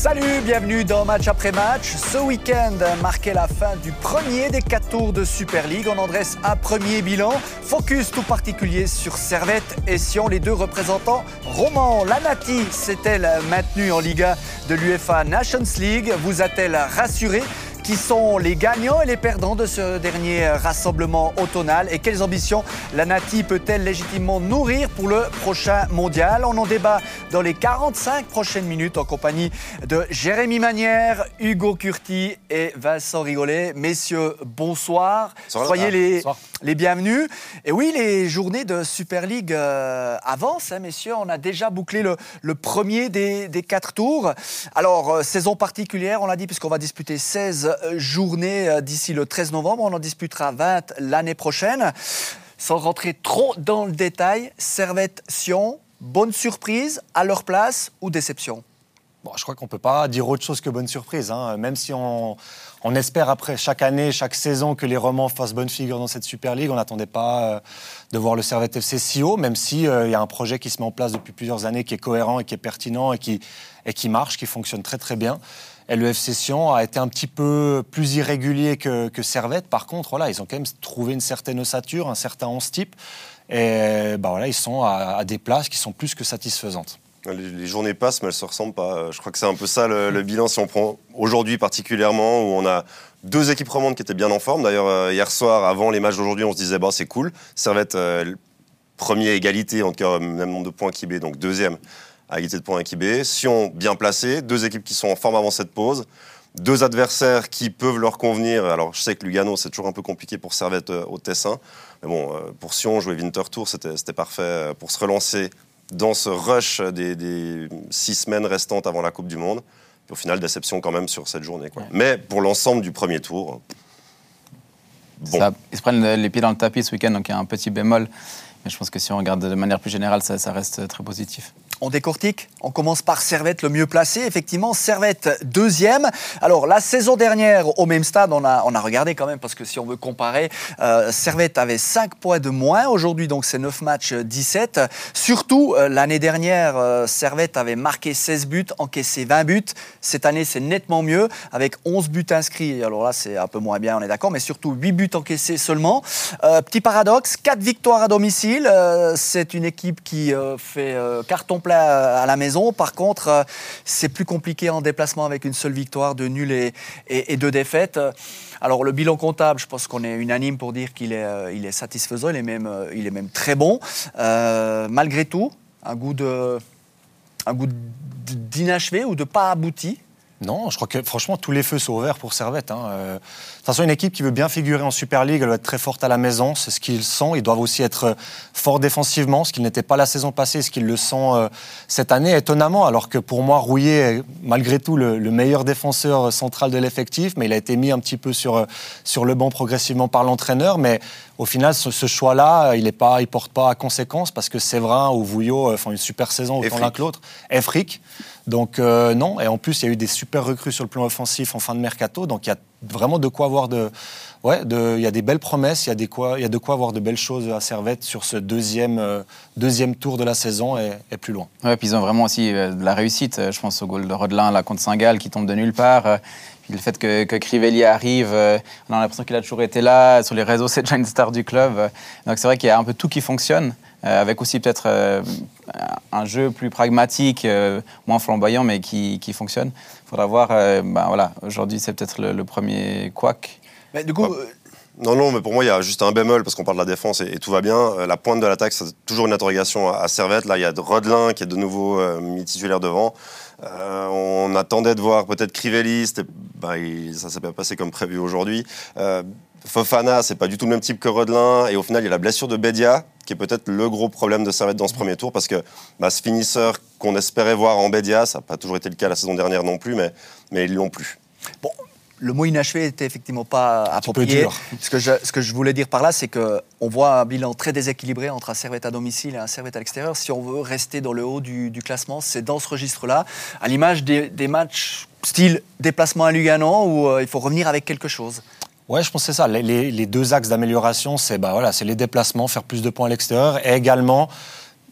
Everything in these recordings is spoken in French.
Salut, bienvenue dans Match après Match. Ce week-end marquait la fin du premier des quatre tours de Super League. On en dresse un premier bilan. Focus tout particulier sur Servette et Sion, les deux représentants romans. La Nati s'est-elle maintenue en Liga de l'UEFA Nations League? Vous a-t-elle rassuré? Qui sont les gagnants et les perdants de ce dernier rassemblement automnal et quelles ambitions la Nati peut-elle légitimement nourrir pour le prochain mondial? On en débat dans les 45 prochaines minutes en compagnie de Jérémy Manière, Hugo Curti et Vincent Rigolet. Messieurs, bonsoir. Soyez les, les bienvenus. Et oui, les journées de Super League euh, avancent, hein, messieurs. On a déjà bouclé le, le premier des, des, quatre tours. Alors, euh, saison particulière, on l'a dit, puisqu'on va disputer 16 journée euh, d'ici le 13 novembre. On en disputera 20 l'année prochaine. Sans rentrer trop dans le détail, Servette-Sion, bonne surprise à leur place ou déception? Bon, je crois qu'on ne peut pas dire autre chose que bonne surprise. Hein. Même si on, espère après chaque année, chaque saison que les romans fassent bonne figure dans cette Super League, on n'attendait pas euh, de voir le Servette FC si haut, même s'il euh, il y a un projet qui se met en place depuis plusieurs années, qui est cohérent et qui est pertinent et qui, et qui marche, qui fonctionne très très bien. Et le FC Sion a été un petit peu plus irrégulier que, que Servette. Par contre, voilà, ils ont quand même trouvé une certaine ossature, un certain 11 type. Et bah voilà, ils sont à, des places qui sont plus que satisfaisantes. Les, journées passent, mais elles ne se ressemblent pas. Je crois que c'est un peu ça le, bilan, si on prend aujourd'hui particulièrement, où on a deux équipes romandes qui étaient bien en forme. D'ailleurs, euh, hier soir, avant les matchs d'aujourd'hui, on se disait, bah, c'est cool. Servette, euh, premier égalité, en tout cas, même nombre de points qu'IB, donc deuxième à égalité de points avec IB. Sion bien placé, deux équipes qui sont en forme avant cette pause, deux adversaires qui peuvent leur convenir. Alors je sais que Lugano c'est toujours un peu compliqué pour Servette euh, au Tessin, mais bon euh, pour Sion jouer Winter Tour c'était parfait euh, pour se relancer dans ce rush des, six semaines restantes avant la Coupe du Monde. au final déception quand même sur cette journée. Mais pour l'ensemble du premier tour. Bon. ils se prennent les pieds dans le tapis ce week-end, donc il y a un petit bémol. Mais je pense que si on regarde de manière plus générale, ça reste très positif. On décortique. On commence par Servette, le mieux placé. Effectivement, Servette deuxième. Alors, la saison dernière, au même stade, on a, regardé quand même, parce que si on veut comparer, euh, Servette avait 5 points de moins. Aujourd'hui, donc, c'est 9 matchs, 17. Surtout, euh, l'année dernière, euh, Servette avait marqué 16 buts, encaissé 20 buts. Cette année, c'est nettement mieux, avec 11 buts inscrits. Alors là, c'est un peu moins bien, on est d'accord, mais surtout 8 buts encaissés seulement. petit paradoxe, 4 victoires à domicile. c'est une équipe qui fait carton plein à la maison. Par contre, euh, c'est plus compliqué en déplacement avec une seule victoire, de nul et, deux défaites. Alors le bilan comptable, je pense qu'on est unanime pour dire qu'il est, euh, satisfaisant, il est même, euh, il est même très bon. malgré tout, un goût d'inachevé ou de pas abouti non, je crois que franchement, tous les feux sont ouverts pour Servette. Hein. Euh, de toute façon, une équipe qui veut bien figurer en Super League, elle doit être très forte à la maison, c'est ce qu'ils sont. Ils doivent aussi être euh, forts défensivement, ce qu'ils n'étaient pas la saison passée, ce qu'ils le sont euh, cette année, étonnamment. Alors que pour moi, Rouillet est malgré tout le, meilleur défenseur central de l'effectif, mais il a été mis un petit peu sur, sur le banc progressivement par l'entraîneur. Mais au final, ce, choix-là, il ne il porte pas à conséquence parce que Séverin ou Vouillot font une super saison autant l'un que l'autre. Efric. Donc euh, non, et en plus il y a eu des super recrues sur le plan offensif en fin de mercato, donc il y a vraiment de quoi avoir de, il y a des belles promesses, il y a, de quoi avoir de belles choses à Servette sur ce deuxième, euh, tour de la saison et, plus loin. Ouais, puis ils ont vraiment aussi euh, de la réussite. Je pense au goal de Rodelin là contre Saint-Gall qui tombe de nulle part. Le fait que, que Crivelli arrive, on a l'impression qu'il a toujours été là. Sur les réseaux, c'est déjà une star du club. Donc c'est vrai qu'il y a un peu tout qui fonctionne. Euh, avec aussi peut-être euh, un jeu plus pragmatique, euh, moins flamboyant, mais qui, qui fonctionne. Il faudra voir. Ben voilà, aujourd'hui, c'est peut-être le, premier quack. Mais du coup. Non, non, mais pour moi, il y a juste un bémol parce qu'on parle de la défense et, tout va bien. La pointe de l'attaque, c'est toujours une interrogation à, Servette. Là, il y a Rodelin qui est de nouveau mi-titulaire devant. On attendait de voir peut-être Crivelli, bah, ça s'est pas passé comme prévu aujourd'hui. Fofana, c'est pas du tout le même type que Rodelin. Et au final, il y a la blessure de Bedia, qui est peut-être le gros problème de Servette dans ce premier tour, parce que bah, ce finisseur qu'on espérait voir en Bedia, ça n'a pas toujours été le cas la saison dernière non plus, mais, mais ils l'ont plus. Bon, le mot inachevé n'était effectivement pas approprié. Ce que, je, ce que je voulais dire par là, c'est qu'on voit un bilan très déséquilibré entre un Servette à domicile et un Servette à l'extérieur. Si on veut rester dans le haut du, classement, c'est dans ce registre-là, à l'image des, matchs style déplacement à Lugano, où euh, il faut revenir avec quelque chose. Ouais, je pense c'est ça. Les, deux axes d'amélioration, c'est bah, voilà, les déplacements, faire plus de points à l'extérieur, et également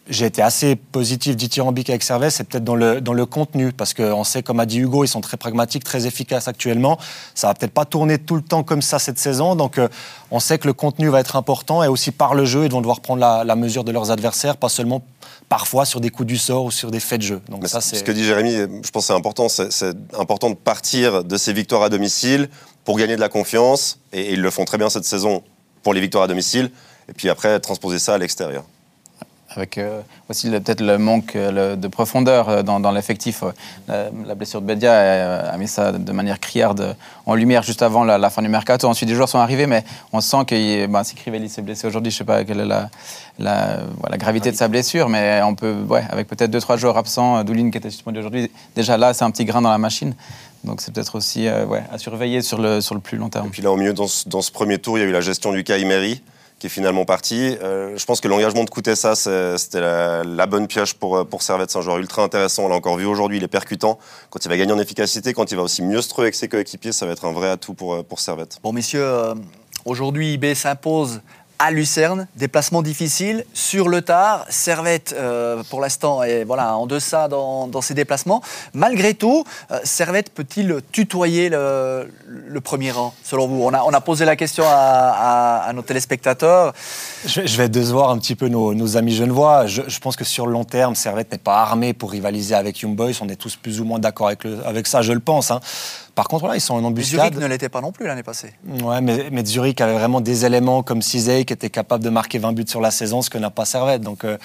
j'ai été assez positif dithyrambique avec Servette, c'est peut-être dans le, dans le contenu, parce qu'on sait, comme a dit Hugo, ils sont très pragmatiques, très efficaces actuellement. Ça va peut-être pas tourner tout le temps comme ça cette saison, donc euh, on sait que le contenu va être important, et aussi par le jeu, ils vont devoir prendre la, la mesure de leurs adversaires, pas seulement parfois sur des coups du sort ou sur des faits de jeu. Donc ça, c'est... Ce que dit Jérémy, je pense que c'est important, c'est, c'est important de partir de ces victoires à domicile pour gagner de la confiance, et, et ils le font très bien cette saison pour les victoires à domicile, et puis après transposer ça à l'extérieur avec euh, aussi peut-être le manque euh, de profondeur euh, dans, l'effectif. La, blessure de Bedia a, mis ça de manière criarde en lumière juste avant la, fin du mercato. Ensuite, les joueurs sont arrivés, mais on sent que bah, si Crivelli s'est blessé aujourd'hui, je ne sais pas quelle est la, gravité de sa blessure, mais on peut, ouais, avec peut-être deux trois joueurs absents, Doulin qui était suspendu aujourd'hui, déjà là, c'est un petit grain dans la machine. Donc c'est peut-être aussi à surveiller sur le, plus long terme. Et puis là, au milieu, dans ce, premier tour, il y a eu la gestion du cas qui est finalement parti. Euh, je pense que l'engagement de Koutessa, c'était la, bonne pioche pour, pour Servette. C'est un joueur ultra intéressant. On l'a encore vu aujourd'hui, il est percutant. Quand il va gagner en efficacité, quand il va aussi mieux se trouver avec ses coéquipiers, ça va être un vrai atout pour, pour Servette. Bon, messieurs, euh, aujourd'hui, IB s'impose à Lucerne, déplacement difficile, sur le tard, Servette euh, pour l'instant est voilà, en deçà dans, dans ses déplacements. Malgré tout, euh, Servette peut-il tutoyer le, premier rang, selon vous? On a, on a, posé la question à, nos téléspectateurs. Je, vais décevoir un petit peu nos, amis genevois. Je, je, pense que sur le long terme, Servette n'est pas armé pour rivaliser avec Young Boys. On est tous plus ou moins d'accord avec, avec ça, je le pense. Hein. Par contre, là, ils sont en embuscade. Zurich ne l'était pas non plus l'année passée. Ouais, mais, mais, Zurich avait vraiment des éléments comme Cizey qui était capable de marquer 20 buts sur la saison, ce que n'a pas Servette. Donc, euh,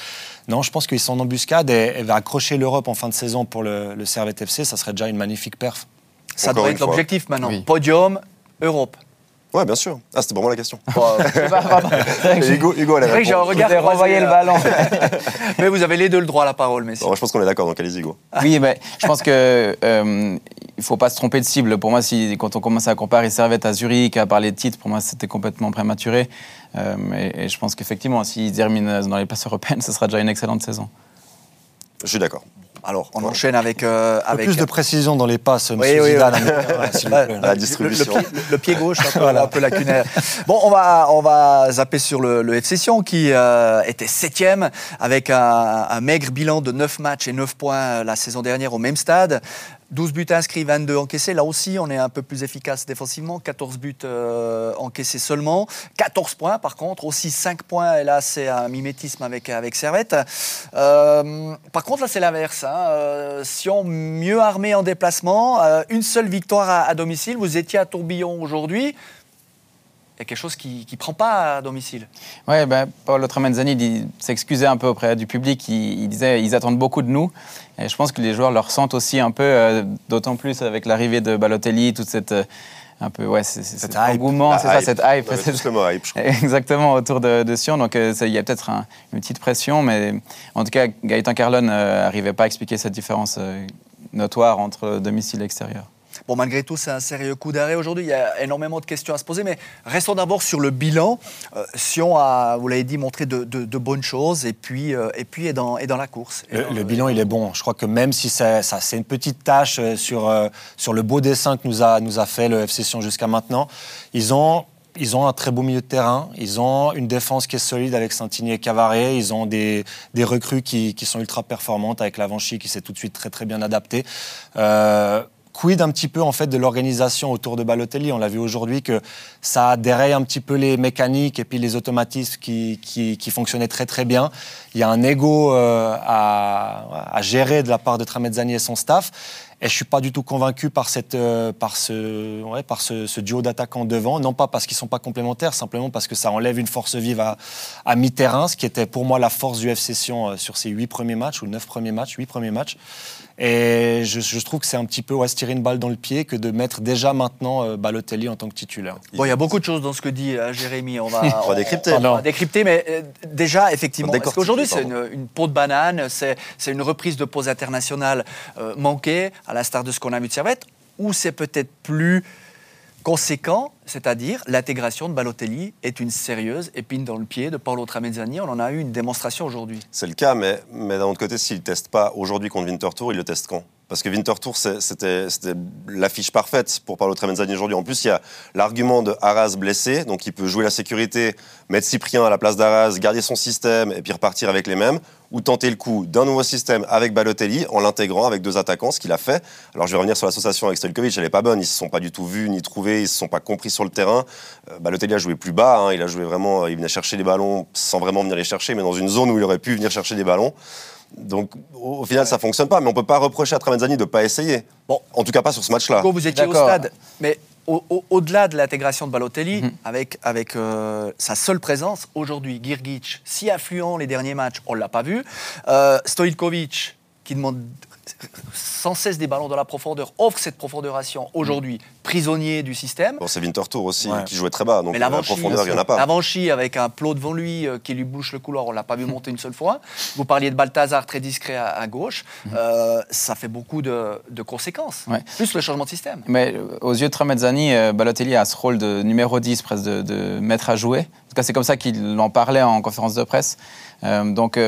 non, je pense qu'ils sont en embuscade et, va accrocher l'Europe en fin de saison pour le, le Servette FC, ça serait déjà une magnifique perf. Ça doit être l'objectif maintenant. Podium, Europe. Ouais, bien sûr. Ah, c'était pour moi la question. Hugo, Hugo a J'ai renvoyé le ballon. mais vous avez les deux le droit à la parole, messieurs. je pense qu'on est d'accord, donc allez Hugo. Oui, mais je pense que euh, il faut pas se tromper de cible. Pour moi, si, quand on commence à comparer Servette à Zurich, à parler de titres, pour moi, c'était complètement prématuré. Euh, et, je pense qu'effectivement, s'ils terminent dans les places européennes, ce sera déjà une excellente saison. Je suis d'accord. Alors, on enchaîne avec, euh, avec. Plus de précision dans les passes, M. Zidane. La distribution. Le, pied, gauche, un peu, un peu lacunaire. Bon, on va, on va zapper sur le, le FC Sion qui euh, était septième avec un, un, maigre bilan de 9 matchs et 9 points la saison dernière au même stade. 12 buts inscrits, 22 encaissés. Là aussi, on est un peu plus efficace défensivement. 14 buts euh, encaissés seulement. 14 points, par contre. Aussi 5 points. Et là, c'est un mimétisme avec, avec Servette. Euh, par contre, là, c'est l'inverse. Hein. Euh, Sion mieux armé en déplacement. une seule victoire à, domicile. Vous étiez à Tourbillon aujourd'hui y a quelque chose qui ne prend pas à domicile. Oui, ben, Paolo Tremenzani s'excusait un peu auprès du public. Il, il disait ils attendent beaucoup de nous. Et je pense que les joueurs le ressentent aussi un peu, euh, d'autant plus avec l'arrivée de Balotelli, toute cette. Euh, un peu, ouais, c'est, cet engouement, c'est ça, cette hype. C'est le mot hype, je crois. Exactement, autour de, Sion. Donc, euh, il y a peut-être une petite pression, mais en tout cas, Gaëtan Carlon n'arrivait pas à expliquer cette différence notoire entre domicile et extérieur. Bon, malgré tout, c'est un sérieux coup d'arrêt aujourd'hui. Il y a énormément de questions à se poser, mais restons d'abord sur le bilan. Euh, Sion a, vous l'avez dit, montré de, bonnes choses et puis, euh, et puis est, dans, est dans la course. Le, bilan, il est bon. Je crois que même si ça, c'est une petite tâche euh, sur, euh, sur le beau dessin que nous a, nous a fait le FC Sion jusqu'à maintenant, ils ont ils ont un très beau milieu de terrain, ils ont une défense qui est solide avec Santini et Cavaré, ils ont des, des recrues qui, qui, sont ultra performantes avec Lavanchy qui s'est tout de suite très très bien adapté. Euh, quid un petit peu en fait de l'organisation autour de Balotelli? On l'a vu aujourd'hui que ça déraille un petit peu les mécaniques et puis les automatismes qui, qui, fonctionnaient très très bien. Il y a un ego euh, à, gérer de la part de Tramezzani et son staff. Et je suis pas du tout convaincu par, cette, euh, par, ce, par ce, duo d'attaquants devant. Non pas parce qu'ils sont pas complémentaires, simplement parce que ça enlève une force vive à, à mi-terrain, ce qui était pour moi la force du FC Sion euh, sur ces huit premiers matchs ou neuf premiers matchs, huit premiers matchs. Et je, je trouve que c'est un petit peu ouais, se tirer une balle dans le pied que de mettre déjà maintenant euh, Balotelli en tant que titulaire. Bon, il y a beaucoup de choses dans ce que dit Jérémy. On va, on va décrypter. On, va décrypter, mais déjà, effectivement, parce qu'aujourd'hui, c'est une, une, peau de banane, c'est une reprise de pause internationale manquée à l'instar de ce qu'on a vu de Servette, ou c'est peut-être plus conséquent, c'est-à-dire l'intégration de Balotelli est une sérieuse épine dans le pied de Paolo Tramezzani. On en a eu une démonstration aujourd'hui. C'est le cas, mais, mais d'un autre côté, s'il ne teste pas aujourd'hui contre Winterthur, il le teste quand? Parce que Winter Tour, c'était l'affiche parfaite pour Paolo Tremenzani aujourd'hui. En plus, il y a l'argument de Arras blessé, donc il peut jouer la sécurité, mettre Cyprien à la place d'Arras, garder son système et puis repartir avec les mêmes, ou tenter le coup d'un nouveau système avec Balotelli en l'intégrant avec deux attaquants, ce qu'il a fait. Alors je vais revenir sur l'association avec Stojkovic, elle n'est pas bonne, ils ne se sont pas du tout vus ni trouvés, ils ne se sont pas compris sur le terrain. Euh, Balotelli a joué plus bas, hein, il a joué vraiment, il venait chercher les ballons sans vraiment venir les chercher, mais dans une zone où il aurait pu venir chercher des ballons. Donc au, final, ça fonctionne pas, mais on peut pas reprocher à Tremenzani de pas essayer. Bon, en tout cas pas sur ce match-là. Vous étiez au stade, mais au-delà de l'intégration de Balotelli, mhm. avec, avec euh, sa seule présence, aujourd'hui, Girgic, si affluent les derniers matchs, on ne l'a pas vu. Euh, Stojkovic, qui demande sans cesse des ballons dans la profondeur, offre cette profondeuration aujourd'hui, prisonnier du système. Bon, c'est Winterthur aussi qui jouait très bas, donc la profondeur, il n'y en a pas. Lavanchi, avec un plot devant lui euh, qui lui bouche le couloir, on ne l'a pas vu monter une seule fois. Vous parliez de Balthazar, très discret à, gauche. Mhm. Euh, ça fait beaucoup de, conséquences, plus le changement de système. Mais euh, aux yeux de Tramezzani, Balotelli a ce rôle de numéro 10, presque de, de maître à jouer. En tout cas, c'est comme ça qu'il en parlait en conférence de presse. Donc,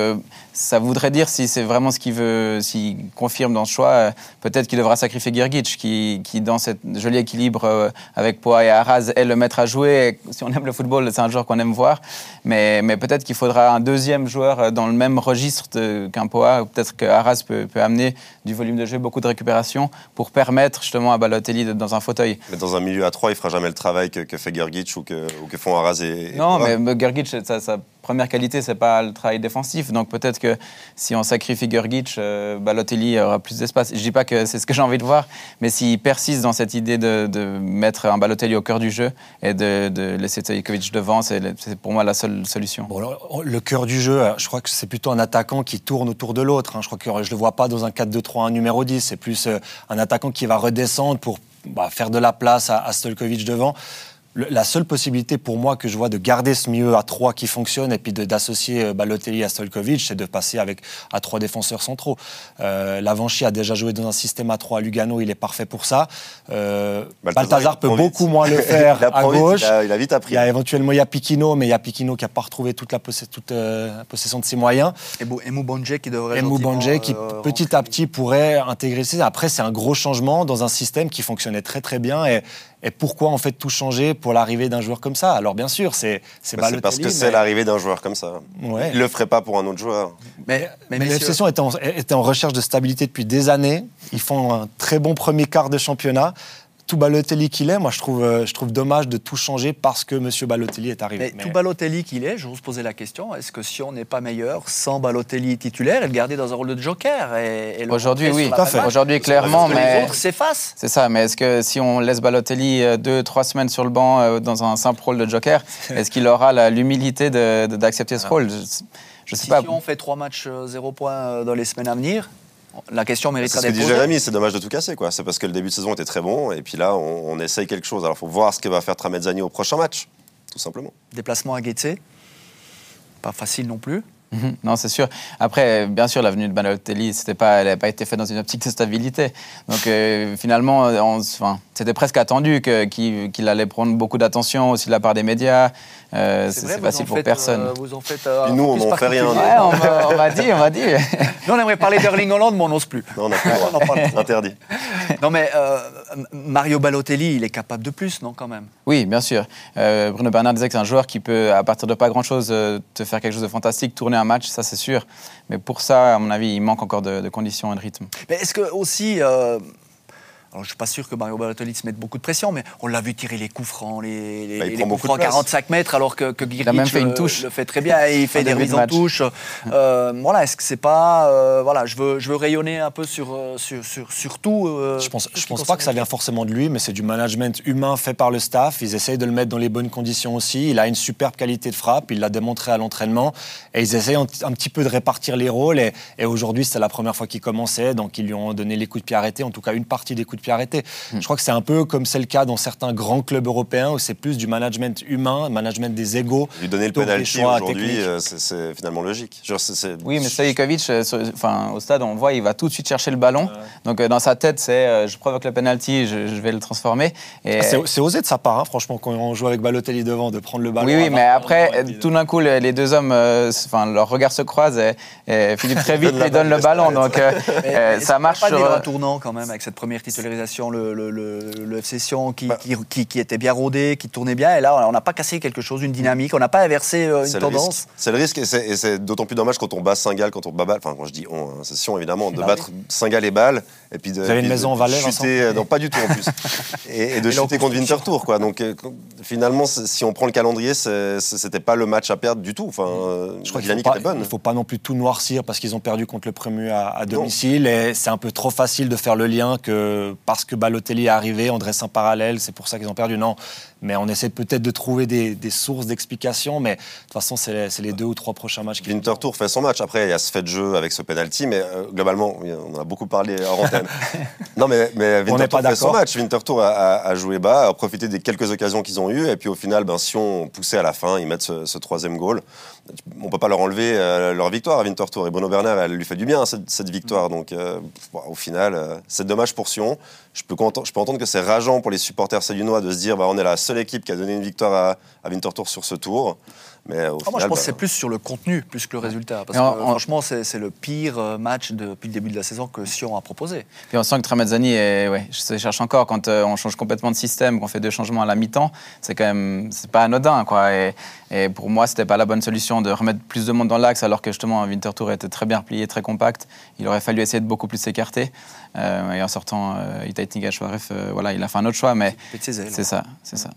ça voudrait dire, si c'est vraiment ce qu'il veut, s'il confirme dans ce choix, euh, peut-être qu'il devra sacrifier Girgic, qui, qui, dans ce joli équilibre euh, avec Poa et Arras, est le maître à jouer. si on aime le football, c'est un joueur qu'on aime voir. Mais, mais peut-être qu'il faudra un deuxième joueur euh, dans le même registre qu'un Poa. Peut-être que peut, peut, amener du volume de jeu, beaucoup de récupération, pour permettre justement à Balotelli d'être dans un fauteuil. Mais dans un milieu à trois, il fera jamais le travail que, que fait Girgic ou que, ou que font Arras et. non, mais Girgic, ça, ça première qualité, c'est pas le travail défensif. Donc peut-être que si on sacrifie Gurgic, euh, Balotelli aura plus d'espace. Je dis pas que c'est ce que j'ai envie de voir, mais s'il persiste dans cette idée de, mettre un Balotelli au cœur du jeu et de, laisser Stojkovic devant, c'est pour moi la seule solution. le cœur du jeu, je crois que c'est plutôt un attaquant qui tourne autour de l'autre. Hein. Je crois que je le vois pas dans un 4-2-3-1 numéro 10. C'est plus euh, un attaquant qui va redescendre pour bah, faire de la place à, à Stojkovic devant la seule possibilité pour moi que je vois de garder ce milieu à 3 qui fonctionne et puis d'associer euh, Balotelli à Stolkovic, c'est de passer avec à trois défenseurs centraux. Euh, Lavanchi a déjà joué dans un système à 3 à Lugano, il est parfait pour ça. Euh, Balthazar, peut beaucoup moins le faire à gauche. Il a, vite appris. Il y a éventuellement il y a Piquino, mais il y a Piquino qui n'a pas retrouvé toute la, toute, euh, possession de ses moyens. Et Emou Bonje qui devrait. Emou Bonje qui petit à petit pourrait intégrer. Après, c'est un gros changement dans un système qui fonctionnait très très bien et et pourquoi en fait tout changer pour l'arrivée d'un joueur comme ça? Alors bien sûr, c'est c'est bah, parce que c'est l'arrivée d'un joueur comme ça. Ouais. Il le ferait pas pour un autre joueur. Mais, mais, mais était était en recherche de stabilité depuis des années. Ils font un très bon premier quart de championnat tout Balotelli qu'il est, moi je trouve, euh, je trouve dommage de tout changer parce que M. Balotelli est arrivé. Mais, tout Balotelli qu'il est, je vous poser la question, est-ce que si on n'est pas meilleur sans Balotelli titulaire et le garder dans un rôle de joker Aujourd'hui, oui, Aujourd'hui, clairement, mais les autres s'effacent. C'est ça, mais est-ce que si on laisse Balotelli euh, deux, trois semaines sur le banc euh, dans un simple rôle de joker, est-ce qu'il aura l'humilité d'accepter ce rôle? Je, sais pas. Si on fait trois matchs zéro points dans les semaines à venir, la question mériterait d'être posée. Ce que dit Jérémy, c'est dommage de tout casser. quoi. C'est parce que le début de saison était très bon, et puis là, on, essaye quelque chose. Alors, il faut voir ce que va faire Tramezzani au prochain match, tout simplement. Déplacement à Guetze, pas facile non plus. Mhm. Non, c'est sûr. Après, bien sûr, l'avenue de Balotelli, c'était pas, elle n'a pas été faite dans une optique de stabilité. Donc, euh, finalement, enfin, c'était presque attendu qu'il allait prendre beaucoup d'attention aussi de la part des médias. Euh, c'est facile pour personne. Euh, vous en faites, Et nous, on n'en fait rien. on m'a dit, on m'a dit. nous, on aimerait parler d'Erling Holland, mais on n'ose plus. Non, on n'a pas Interdit. Non, mais Mario Balotelli, il est capable de plus, non, quand même? Oui, bien sûr. Bruno Bernard disait que c'est un joueur qui peut, à partir de pas grand-chose, te faire quelque chose de fantastique, tourner un match, ça c'est sûr. Mais pour ça, à mon avis, il manque encore de, conditions et de rythme. Mais est-ce que aussi, euh, alors, je ne suis pas sûr que Mario Balotelli se mette beaucoup de pression, mais on l'a vu tirer les coups francs, les, les, bah, les coups francs 45 mètres, alors que, que même fait une touche. Le, fait très bien. il fait des mises en touche. Euh, voilà, est-ce que c'est pas, euh, voilà, je veux, je veux rayonner un peu sur, euh, sur, sur, sur tout. je pense, je pense pas que ça vient forcément de lui, mais c'est du management humain fait par le staff. Ils essayent de le mettre dans les bonnes conditions aussi. Il a une superbe qualité de frappe, il l'a démontré à l'entraînement, et ils essayent un, petit peu de répartir les rôles. Et, et aujourd'hui, c'était la première fois qu'il commençait, donc ils lui ont donné les coups de pied arrêtés, en tout cas une partie des coups de arrêté. Hmm. Je crois que c'est un peu comme c'est le cas dans certains grands clubs européens où c'est plus du management humain, management des égaux. Lui donner le penalty aujourd'hui, euh, c'est finalement logique. Oui, mais Stojkovic, euh, enfin, au stade, on voit, il va tout de suite chercher le ballon. Donc dans sa tête, c'est je provoque le penalty, je, vais le transformer. Et... Ah, c'est osé de sa part, hein, franchement, quand on joue avec Balotelli devant, de prendre le ballon. Oui, oui, mais après, tout d'un coup, les deux hommes, enfin, leurs regards se croisent et, Philippe très vite lui donne le ballon. Donc ça marche. Pas sur... un tournant quand même avec cette première titularisation, le, le, le, FC Sion qui, bah. qui, qui, était bien rodé, qui tournait bien. Et là, on n'a pas cassé quelque chose, une dynamique, on n'a pas inversé euh, une tendance. C'est le risque, et c'est d'autant plus dommage quand on bat Saint-Gall, quand on bat Enfin, quand je dis on, hein, c'est Sion évidemment, de bah battre Saint-Gall et Bâle. Et puis de, Vous avez une maison en Valais, chuter, euh, Non, pas du tout en plus. et, de chuter contre Winterthur, quoi. Donc euh, finalement, si on prend le calendrier, c'était pas le match à perdre du tout. Enfin, je crois qu'il était bonne. Il ne faut pas non plus tout noircir parce qu'ils ont perdu contre le premier à, à domicile. Et c'est un peu trop facile de faire le lien que parce que Balotelli est arrivé, on dresse un parallèle, c'est pour ça qu'ils ont perdu. Non, mais on essaie peut-être de trouver des, sources d'explication. Mais de toute façon, c'est les, deux ou trois prochains matchs. Winter Tour fait son match. Après, il y a ce fait de jeu avec ce penalty, mais euh, globalement, on en a beaucoup parlé hors antenne. non, mais, mais Winter Tour fait son match. Winter Tour a, joué bas, a profité des quelques occasions qu'ils ont eues, et puis au final, ben, si on poussait à la fin, ils mettent ce, troisième goal. On peut pas leur enlever euh, leur victoire à Winter Tour. Et Bruno Bernard, elle lui fait du bien cette, victoire. Donc, euh, au final, c'est dommage pour Sion. Je peux, je peux entendre que c'est rageant pour les supporters sédunois de se dire bah, on est la seule équipe qui a donné une victoire à, à Winterthur sur ce tour. Mais au ah, moi, je pense que c'est bah, plus sur le contenu, plus que le résultat. Parce que franchement, c'est le pire euh, match depuis le début de la saison que Sion a proposé. Puis on sent que Tramazzani ouais, je cherche encore quand euh, on change complètement de système, qu'on fait deux changements à la mi-temps. C'est quand même, c'est pas anodin, quoi. Et, et pour moi, c'était pas la bonne solution de remettre plus de monde dans l'axe, alors que justement, Winterthur était très bien replié, très compact. Il aurait fallu essayer de beaucoup plus s'écarter. Euh, et en sortant euh, Itaït euh, voilà, il a fait un autre choix, mais c'est ça, c'est ça.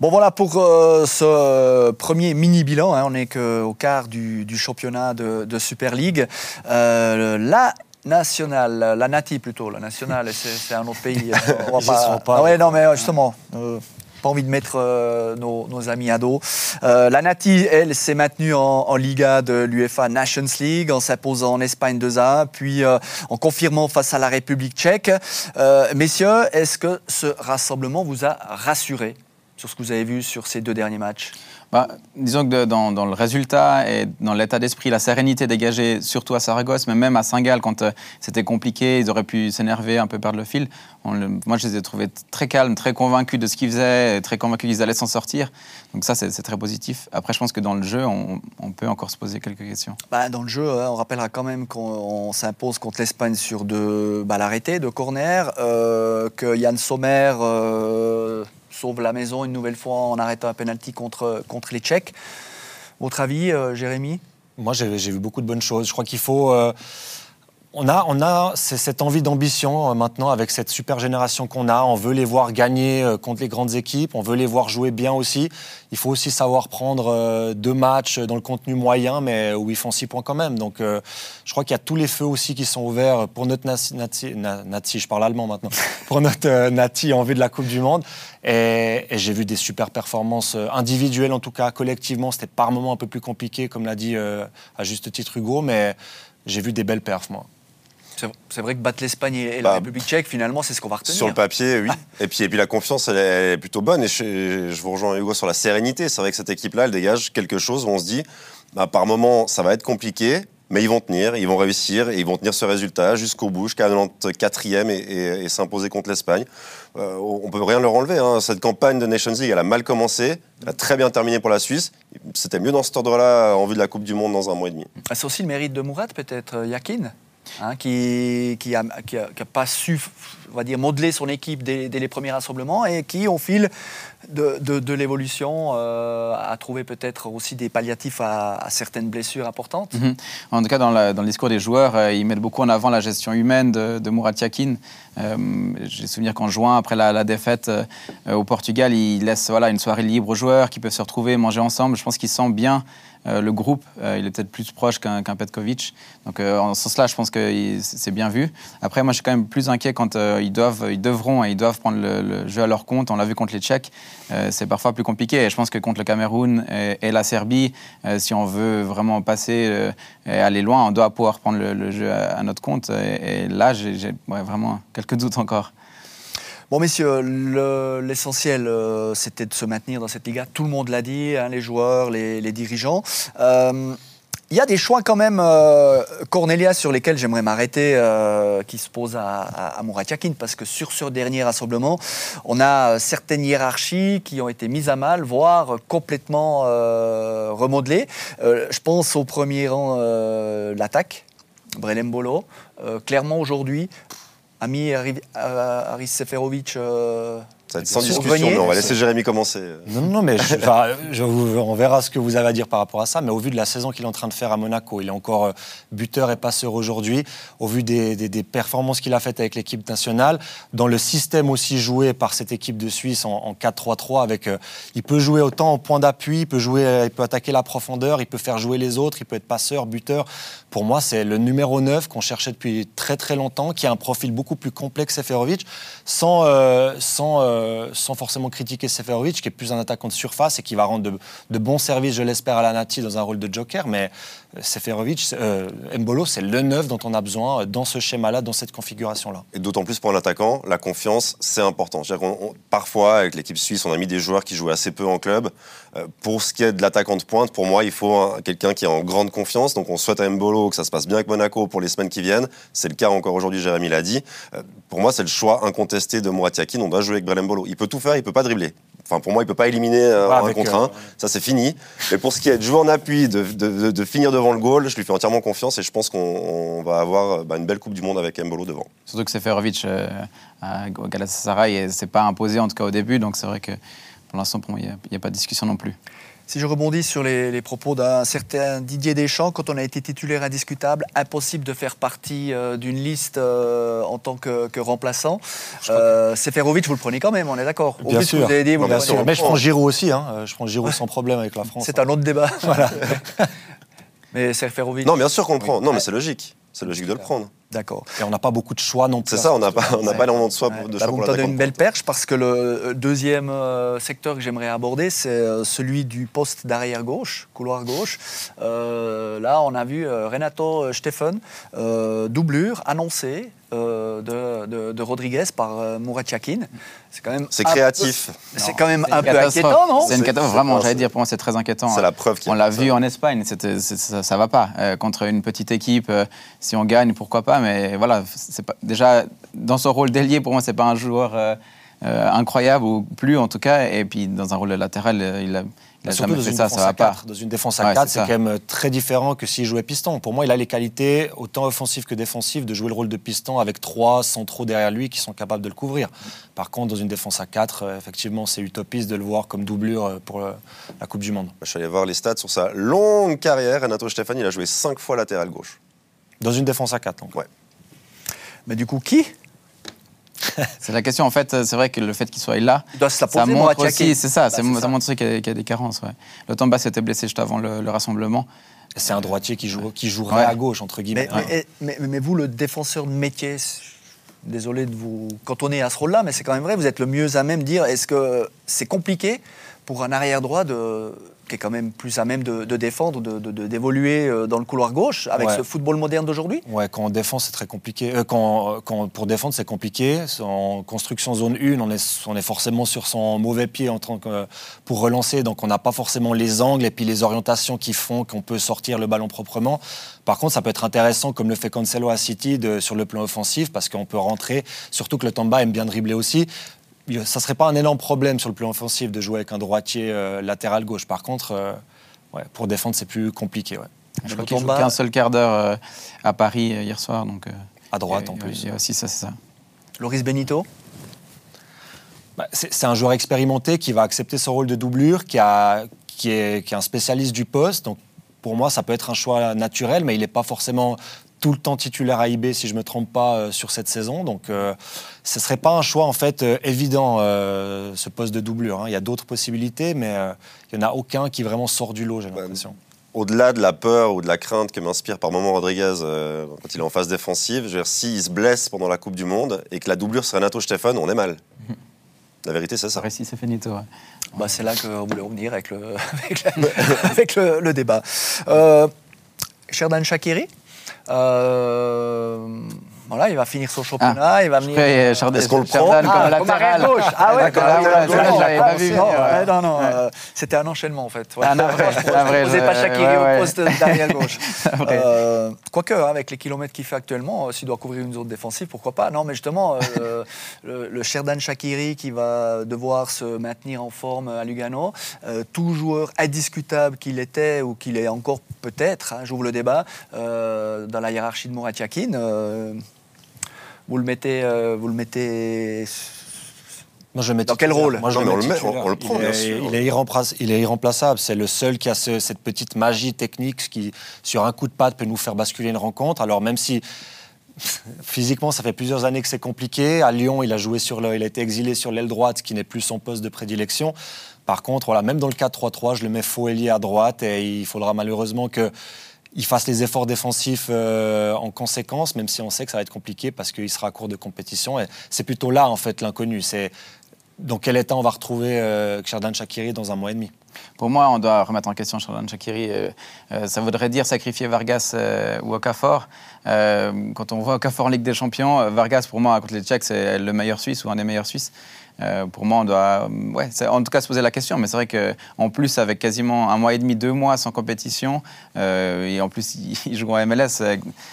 Bon voilà pour ce premier mini bilan. Hein. on n'est qu'au quart du, championnat de, Super League. la nationale, la Nati plutôt, la nationale, c'est un autre pays. on va pas... Ah ouais, non mais justement pas envie de mettre euh, nos, amis à dos. Euh, la Nati, elle, s'est maintenue en, Liga de l'UEFA Nations League en s'imposant en Espagne 2-1, puis euh, en confirmant face à la République tchèque. messieurs, est-ce que ce rassemblement vous a rassuré? Sur ce que vous avez vu sur ces deux derniers matchs bah, disons que dans, le résultat et dans l'état d'esprit, la sérénité dégagée, surtout à Saragosse, mais même à Saint-Gall, quand euh, c'était compliqué, ils auraient pu s'énerver, un peu perdre le fil. moi, je les ai trouvés très calmes, très convaincus de ce qu'ils faisaient, très convaincus qu'ils allaient s'en sortir. Donc ça, c'est très positif. Après, je pense que dans le jeu, on, peut encore se poser quelques questions. Bah, dans le jeu, hein, on rappellera quand même qu'on s'impose contre l'Espagne sur deux balles arrêtées, de corner, euh, que Yann Sommer... Euh, sauve la maison une nouvelle fois en arrêtant un penalty contre, contre les Tchèques. Votre avis, euh, Jérémy? Moi, j'ai vu beaucoup de bonnes choses. Je crois qu'il faut. Euh, on a, on a cette envie d'ambition euh, maintenant avec cette super génération qu'on a. On veut les voir gagner euh, contre les grandes équipes. On veut les voir jouer bien aussi. Il faut aussi savoir prendre euh, deux matchs dans le contenu moyen, mais où ils font six points quand même. Donc, je crois qu'il y a tous les feux aussi qui sont ouverts pour notre Nati, Nati, je parle allemand maintenant, pour notre Nati en vue de la Coupe du Monde. Et, j'ai vu des super performances individuelles, en tout cas collectivement. C'était par moments un peu plus compliqué, comme l'a dit à juste titre Hugo, mais j'ai vu des belles perfs, moi. C'est vrai que battre l'Espagne et la bah, République tchèque, finalement, c'est ce qu'on va retenir. Sur le papier, oui. et, puis, et puis la confiance, elle est, plutôt bonne. Et je, vous rejoins, Hugo, sur la sérénité. C'est vrai que cette équipe-là, elle dégage quelque chose où on se dit, bah, par moment, ça va être compliqué, mais ils vont tenir, ils vont réussir, et ils vont tenir ce résultat jusqu'au bout, jusqu'à 94e et, et, s'imposer contre l'Espagne. Euh, on peut rien leur enlever. Hein. Cette campagne de Nations League, elle a mal commencé, elle a très bien terminé pour la Suisse. C'était mieux dans cet ordre-là en vue de la Coupe du Monde dans un mois et demi. C'est aussi le mérite de Mourad, peut-être, euh, Yakin? Hein, qui n'a qui a, pas su on va dire, modeler son équipe dès, les premiers rassemblements et qui, au fil de, de, l'évolution, euh, a trouvé peut-être aussi des palliatifs à, certaines blessures importantes. Mhm. En tout cas, dans, dans, le discours des joueurs, euh, ils mettent beaucoup en avant la gestion humaine de, de Murat. Euh, J'ai souvenir qu'en juin, après la, défaite au Portugal, il laisse voilà, une soirée libre aux joueurs qui peuvent se retrouver, manger ensemble. Je pense qu'il sent bien euh, le groupe, euh, il est peut-être plus proche qu'un Petkovic. Donc euh, en ce sens-là, je pense que c'est bien vu. Après, moi, je suis quand même plus inquiet quand ils, doivent, ils devront et ils doivent prendre le, jeu à leur compte. On l'a vu contre les Tchèques. c'est parfois plus compliqué. Et je pense que contre le Cameroun et, la Serbie, si on veut vraiment passer et aller loin, on doit pouvoir prendre le, jeu à, notre compte. Et, là, j'ai vraiment quelques doutes encore. Bon, messieurs, le- l'essentiel, euh, c'était de se maintenir dans cette Liga. Tout le monde l'a dit, hein, les joueurs, les, dirigeants. Euh, Il y a des choix quand même, euh, Cornelia, sur lesquels j'aimerais m'arrêter, qui se posent à, à, parce que sur ce dernier rassemblement, on a certaines hiérarchies qui ont été mises à mal, voire complètement remodelées. Je pense au premier rang, l'attaque, Brelem Bolo. Euh, clairement, aujourd'hui, Ami Ari- euh, Aris Seferovic. euh, Ça va être sans discussion, mais on va laisser Jérémy commencer. Non, non, mais je- enfin, je vous- on verra ce que vous avez à dire par rapport à ça. Mais au vu de la saison qu'il est en train de faire à Monaco, il est encore euh, buteur et passeur aujourd'hui. Au vu des, des- des performances qu'il a faites avec l'équipe nationale, dans le système aussi joué par cette équipe de Suisse en, en 4-3-3, avec, euh, il peut jouer autant en point d'appui, il peut jouer, euh, il peut attaquer la profondeur, il peut faire jouer les autres, il peut être passeur, buteur. Pour moi, c'est le numéro 9 qu'on cherchait depuis très très longtemps, qui a un profil beaucoup plus complexe Seferovic, sans, euh, sans, euh, sans forcément critiquer Seferovic, qui est plus un attaquant de surface et qui va rendre de, de bons services, je l'espère, à la Nati dans un rôle de joker. Mais euh, Seferovic, euh, Mbolo, c'est le 9 dont on a besoin euh, dans ce schéma-là, dans cette configuration-là. Et d'autant plus pour un attaquant, la confiance, c'est important. On- parfois, avec l'équipe suisse, on a mis des joueurs qui jouent assez peu en club. Euh, pour ce qui est de l'attaquant de pointe, pour moi, il faut un- quelqu'un qui est en grande confiance. Donc on souhaite à Mbolo que ça se passe bien avec Monaco pour les semaines qui viennent. C'est le cas encore aujourd'hui, Jérémy l'a dit. Euh, pour moi, c'est le choix incontesté de Mourad Yakin. On doit jouer avec Brelem Mbolo. Il peut tout faire, il peut pas dribbler. Enfin, pour moi, il peut pas éliminer euh, Ouais, un contre euh, un. Ça, c'est fini. Mais pour ce qui est de jouer en appui, de, de- de- de finir devant le goal, je lui fais entièrement confiance et je pense qu'on on va avoir euh, bah, une belle Coupe du Monde avec Mbolo devant. Surtout que Seferovic euh, à- au Galatasaray c'est pas imposé en tout cas au début, donc c'est vrai que pour l'instant, pour moi, il n'y a, pas de discussion non plus. Si je rebondis sur les, les propos d'un certain Didier Deschamps, quand on a été titulaire indiscutable, impossible de faire partie euh, d'une liste euh, en tant que, que remplaçant. Euh, Seferovic, vous le prenez quand même, on est d'accord Bien sûr. vous avez dit, vous Non, le bien prenez. sûr. Mais je prends Giroud aussi, hein. Euh, je prends Giroud sans problème avec la France. C'est un autre débat. Mais Seferovic, Non, bien sûr qu'on le prend. Non, mais c'est logique. C'est logique de le prendre. D'accord. Et on n'a pas beaucoup de choix non plus. C'est ça, on n'a pas, on n'a Ouais. pas énormément de choix Ouais. de Bah, choix l'attaquant. une belle perche parce que le euh, deuxième euh, secteur que j'aimerais aborder, c'est euh, celui du poste d'arrière gauche, couloir gauche. Euh, là, on a vu Renato Steffen, euh, doublure annoncée euh, de, de- de Rodriguez par euh, Murat Yakin. C'est quand même C'est créatif. C'est quand même un peu inquiétant, non C'est une catastrophe, vraiment, j'allais dire, pour moi, c'est très inquiétant. C'est la preuve qu'il y On a l'a vu en Espagne, ça, ça va pas. Euh, contre une petite équipe, euh, si on gagne, pourquoi pas, mais voilà, c'est pas, déjà, dans son rôle d'ailier, pour moi, c'est pas un joueur euh, euh, incroyable, ou plus en tout cas, et puis dans un rôle de latéral, euh, il a, il a Surtout jamais dans fait une, ça, défense ça va à pas. 4, dans une défense à Ouais, 4, c'est quand même très différent que s'il jouait piston. Pour moi, il a les qualités, autant offensives que défensives, de jouer le rôle de piston avec trois centraux derrière lui qui sont capables de le couvrir. Par contre, dans une défense à 4, euh, effectivement, c'est utopiste de le voir comme doublure pour la Coupe du Monde. Je suis allé voir les stats sur sa longue carrière. Renato Stéphane, il a joué 5 fois latéral gauche. Dans une défense à 4, donc. Ouais. Mais du coup, qui C'est la question, en fait, c'est vrai que le fait qu'il soit là, Il doit se la ça poser, montre aussi, c'est ça, Bah, c'est- c'est ça ça. montre aussi qu'il y, a- qu'il y a des carences. Ouais. Le Tamba s'était blessé juste avant le, le rassemblement. C'est un droitier qui, joue, qui jouerait Ouais. à gauche, entre guillemets. Mais, mais- mais- mais vous, le défenseur de métier, désolé de vous cantonner à ce rôle-là, mais c'est quand même vrai, vous êtes le mieux à même de dire est-ce que c'est compliqué pour un arrière droit de, qui est quand même plus à même de, de défendre, de- de- de- d'évoluer euh, dans le couloir gauche avec Ouais. ce football moderne d'aujourd'hui? Ouais, quand on défend, c'est très compliqué. Euh, quand, quand- pour défendre, c'est compliqué. En construction zone 1, on est, on est forcément sur son mauvais pied en tant que, pour relancer. Donc, on n'a pas forcément les angles et puis les orientations qui font qu'on peut sortir le ballon proprement. Par contre, ça peut être intéressant, comme le fait Cancelo à City, de- sur le plan offensif, parce qu'on peut rentrer. Surtout que le Tamba aime bien dribbler aussi. Ça ne serait pas un énorme problème sur le plan offensif de jouer avec un droitier euh, latéral gauche. Par contre, euh, ouais, pour défendre, c'est plus compliqué. ouais. Je crois qu'il joue qu'un seul quart d'heure euh, à Paris euh, hier soir. Donc, euh, À droite, en plus. Il y a aussi ça, c'est ça. Loris Benito Bah, c'est c'est un joueur expérimenté qui va accepter son rôle de doublure, qui, a, qui, est, qui est un spécialiste du poste. Donc pour moi, ça peut être un choix naturel, mais il n'est pas forcément tout le temps titulaire à IB, si je ne me trompe pas, euh, sur cette saison. Donc euh, ce ne serait pas un choix en fait euh, évident, euh, ce poste de doublure. hein. Il y a d'autres possibilités, mais euh, il n'y en a aucun qui vraiment sort du lot, j'ai l'impression. Au-delà de la peur ou de la crainte que m'inspire par moment Rodriguez euh, quand il est en phase défensive, je veux dire, s'il se blesse pendant la Coupe du Monde et que la doublure serait Renato Stéphane, on est mal. La vérité, c'est ça. Réussit, c'est finito. ouais. bah, C'est là qu'on voulait revenir avec le, avec la- avec le, le débat. Euh, Sherdan Shakiri euh, Voilà, il va finir son championnat, il va venir. Euh, Chardin- Est-ce qu'on le prend Ah, comme comme latéral. gauche. Ah ouais, D'accord, Non, ah, non, euh, c'était un enchaînement en fait. Un Je posais je- pas ouais. au poste d'arrière gauche. Euh, Quoique, hein, avec les kilomètres qu'il fait actuellement, euh, s'il doit couvrir une zone défensive, pourquoi pas Non, mais justement, euh, le, Sherdan Shakiri qui va devoir se maintenir en forme à Lugano, euh, tout joueur indiscutable qu'il était ou qu'il est encore peut-être, hein, j'ouvre le débat, euh, dans la hiérarchie de euh, vous le mettez, euh, vous le mettez Moi, je le mets Dans quel rôle Moi, je Non, le mais mets on le met, titulaire. on- on le prend, il bien est, sûr. Il est, irremplaçable. il est irremplaçable. C'est le seul qui a ce- cette petite magie technique qui, sur un coup de patte, peut nous faire basculer une rencontre. Alors, même si physiquement, ça fait plusieurs années que c'est compliqué. À Lyon, il a joué sur le, il a été exilé sur l'aile droite, ce qui n'est plus son poste de prédilection. Par contre, voilà, même dans le 4-3-3, je le mets faux ailier à droite et il faudra malheureusement que il fasse les efforts défensifs euh, en conséquence, même si on sait que ça va être compliqué parce qu'il sera à court de compétition. Et c'est plutôt là, en fait, l'inconnu. C'est dans quel état on va retrouver euh, Xherdan Shaqiri dans un mois et demi. Pour moi, on doit remettre en question Sherdan Shakiri. Euh, euh, ça voudrait dire sacrifier Vargas ou Okafor. Quand on voit Okafor en Ligue des Champions, Vargas, pour moi, contre les Tchèques, c'est le meilleur Suisse ou un des meilleurs Suisses. Euh, pour moi, on doit, euh, ouais, en tout cas, se poser la question. Mais c'est vrai qu'en plus, avec quasiment un mois et demi, deux mois sans compétition, euh, et en plus, il, joue en MLS,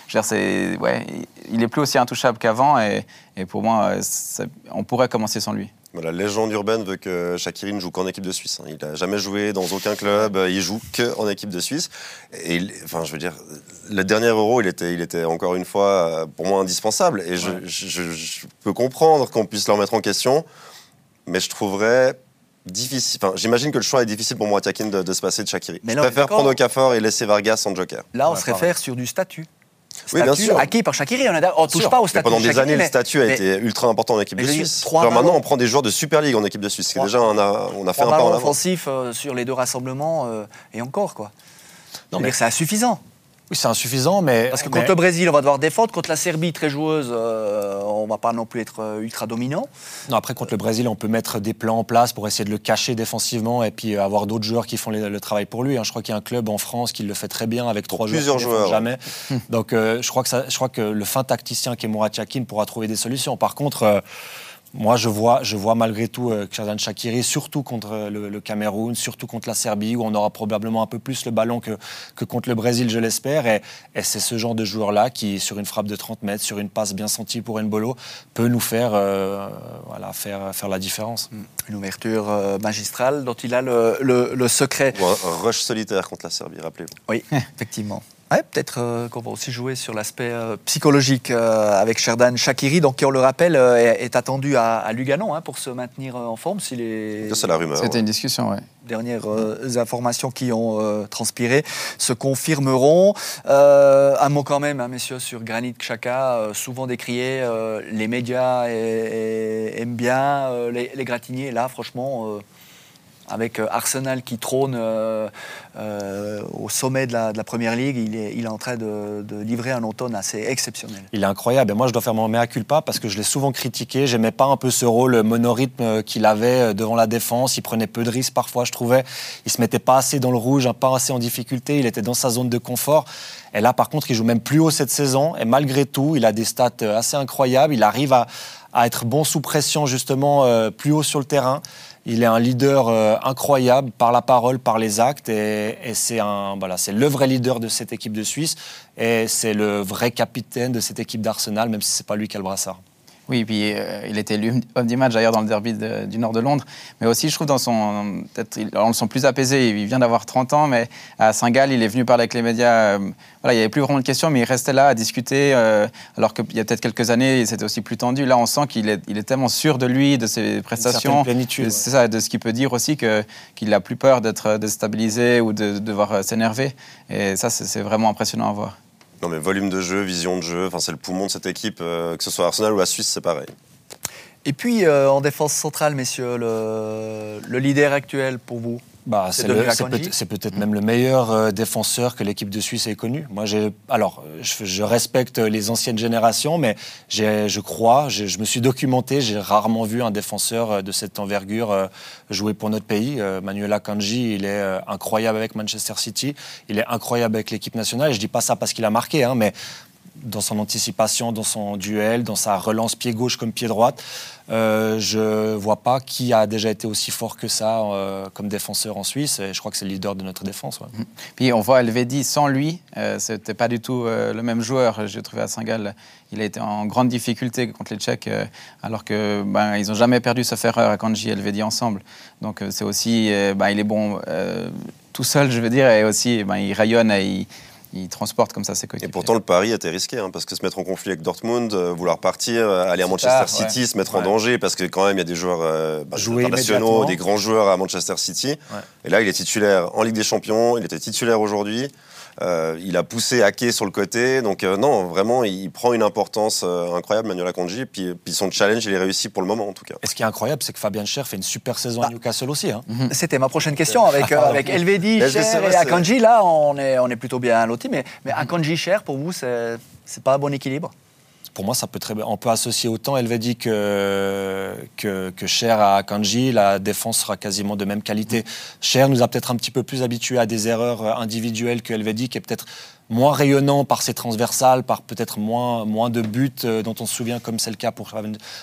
je veux dire, ouais, il est plus aussi intouchable qu'avant. Et, pour moi, on pourrait commencer sans lui. La légende urbaine veut que Shakiri ne joue qu'en équipe de Suisse. hein. Il n'a jamais joué dans aucun club, euh, il joue qu'en équipe de Suisse. Et il- enfin, je veux dire, le dernier Euro, il était, il était encore une fois euh, pour moi indispensable. Et je, je- je- je peux comprendre qu'on puisse le remettre en question, mais je trouverais difficile. Enfin, j'imagine que le choix est difficile pour moi, Yakin, de, de se passer de Shakiri. Mais je préfère prendre Okafor et laisser Vargas en joker. Là, on Ouais, se pareil. réfère sur du statut. Oui, bien sûr. acquis par Shakiri. On ne touche pas au Mais statut pendant de des années, mais- le statut a mais- été ultra important en équipe de Suisse. Genre maintenant, on prend des joueurs de Super League en équipe de Suisse. ce qui est Trois- déjà, on a, on a fait un pas en avant. offensifs euh, sur les deux rassemblements euh, et encore quoi. Non, mais c'est insuffisant. Oui, c'est insuffisant, mais Parce que mais- contre le Brésil, on va devoir défendre. Contre la Serbie, très joueuse, euh, on va pas non plus être euh, ultra dominant. Non, après, contre le Brésil, on peut mettre des plans en place pour essayer de le cacher défensivement et puis avoir d'autres joueurs qui font les- le travail pour lui. hein. Je crois qu'il y a un club en France qui le fait très bien avec trois plusieurs joueurs. défendent joueurs, Jamais. Donc, euh, je, crois que ça, je crois que le fin tacticien qui est Murat Yakin pourra trouver des solutions. Par contre, euh, moi, je vois, je vois malgré tout euh, Xherdan Shaqiri, surtout contre le, le Cameroun, surtout contre la Serbie, où on aura probablement un peu plus le ballon que, que contre le Brésil, je l'espère. Et, et c'est ce genre de joueur-là qui, sur une frappe de 30 mètres, sur une passe bien sentie pour Nbolo, peut nous faire, euh, voilà, faire, faire la différence. Une ouverture euh, magistrale dont il a le, le- le secret. Ou un, un rush solitaire contre la Serbie, rappelez-vous. Oui, effectivement. Ouais, Peut-être euh, qu'on va aussi jouer sur l'aspect euh, psychologique euh, avec Sherdan Shakiri, donc qui, on le rappelle, euh, est, est attendu à, à Lugano hein, pour se maintenir euh, en forme si les Ça, c'est la rumeur. C'était ouais. une discussion, ouais. dernières euh, informations qui ont euh, transpiré se confirmeront. Euh, un mot quand même, hein, messieurs, sur Granit Xhaka, euh, souvent décrié. euh, les médias et- et- aiment bien euh, les, les gratigner. Là, franchement, euh, avec euh, Arsenal qui trône euh, euh, au sommet de la, Première Ligue, il est, en train de, livrer un automne assez exceptionnel. Il est incroyable. Moi, je dois faire mon mea culpa parce que je l'ai souvent critiqué. J'aimais pas un peu ce rôle monorythme qu'il avait devant la défense. Il prenait peu de risques parfois, je trouvais. Il se mettait pas assez dans le rouge, hein, pas assez en difficulté. Il était dans sa zone de confort. Et là, par contre, il joue même plus haut cette saison. Et malgré tout, il a des stats assez incroyables. Il arrive à, être bon sous pression, justement, plus haut sur le terrain. Il est un leader euh, incroyable par la parole, par les actes, et, c'est voilà, le vrai leader de cette équipe de Suisse, et c'est le vrai capitaine de cette équipe d'Arsenal, même si c'est pas lui qui a le brassard. Oui, puis euh, il était élu homme du match d'ailleurs dans le derby de- du nord de Londres. Mais aussi, je trouve, dans son. Peut-être, on le sent plus apaisé. Il vient d'avoir 30 ans, mais à Saint-Gall, il est venu parler avec les médias. euh, voilà, il n'y avait plus vraiment de questions, mais il restait là à discuter. euh, alors qu'il y a peut-être quelques années, c'était aussi plus tendu. Là, on sent qu'il est, il est tellement sûr de lui, de ses prestations. plénitude, de- ouais. Ça, de ce qu'il peut dire aussi, que, qu'il n'a plus peur d'être déstabilisé ou de, de devoir s'énerver. Et ça, c'est, c'est vraiment impressionnant à voir. Non, mais volume de jeu, vision de jeu, enfin, c'est le poumon de cette équipe, euh, que ce soit Arsenal ou la Suisse, c'est pareil. Et puis, euh, en défense centrale, messieurs, le, le leader actuel pour vous? Bah, C'est peut- peut-être même le meilleur euh, défenseur que l'équipe de Suisse ait connu. Moi, j'ai, alors, euh, je, je respecte les anciennes générations, mais je crois, je me suis documenté, j'ai rarement vu un défenseur euh, de cette envergure euh, jouer pour notre pays. Euh, Manuel Akanji, il est incroyable avec Manchester City, il est incroyable avec l'équipe nationale. Et je dis pas ça parce qu'il a marqué, hein, mais dans son anticipation, dans son duel, dans sa relance pied gauche comme pied droite. Euh, je vois pas qui a déjà été aussi fort que ça euh, comme défenseur en Suisse. Je crois que c'est le leader de notre défense. ouais. Puis on voit Elvedi sans lui, euh, c'était pas du tout euh, le même joueur. J'ai trouvé à Saint-Gall, il a été en grande difficulté contre les Tchèques, euh, alors que ben, ils jamais perdu ce Ferrer à Kanji et Elvedi ensemble. Donc c'est aussi, ben, il est bon tout seul, je veux dire, et aussi ben, il rayonne il transporte comme ça ses Et coéquipiers. pourtant, le pari était risqué, hein, parce que se mettre en conflit avec Dortmund, euh, vouloir partir, euh, aller à Manchester tard, City, ouais. se mettre en danger, parce que quand même, il y a des joueurs euh, bah, Jouer internationaux, des grands joueurs à Manchester City. Et là, il est titulaire en Ligue des Champions, il était titulaire aujourd'hui. Euh, il a poussé Ake sur le côté, donc euh, non, vraiment, il prend une importance euh, incroyable, Manuel Akanji. Puis, puis son challenge, il est réussi pour le moment, en tout cas. Et ce qui est incroyable, c'est que Fabien Scher fait une super saison à Newcastle aussi. hein. C'était ma prochaine question avec, euh, avec Elvedi, Cher et Akanji. Là, on est, on est plutôt bien lotis. Mais, mais Akanji, Cher, pour vous, c'est c'est pas un bon équilibre? Pour moi, ça peut très bien. On peut associer autant Elvedi que, que, que Cher à Kanji. La défense sera quasiment de même qualité. Cher nous a peut-être un petit peu plus habitués à des erreurs euh, individuelles que Elvedi, qui est peut-être moins rayonnant par ses transversales, par peut-être moins, moins de buts euh, dont on se souvient, comme c'est le cas pour,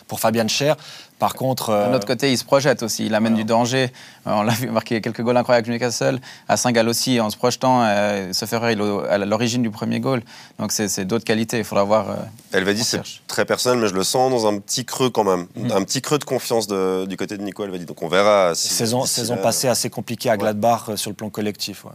pour Fabian Cher. Par contre. D'un euh, autre côté, il se projette aussi, il amène du danger. Euh, on l'a vu marquer quelques goals incroyables avec Newcastle. À Saint-Gall aussi, en se projetant, euh, est au- à l'origine du premier goal. Donc c'est c'est d'autres qualités, il faudra voir. euh, Elvedi, On c'est cherche. très personnel, mais je le sens dans un petit creux quand même. Mm. Un petit creux de confiance de- du côté de Nico Elvedi. Donc on verra si. saison, si saison passée assez compliquée à Gladbach sur le plan collectif. ouais.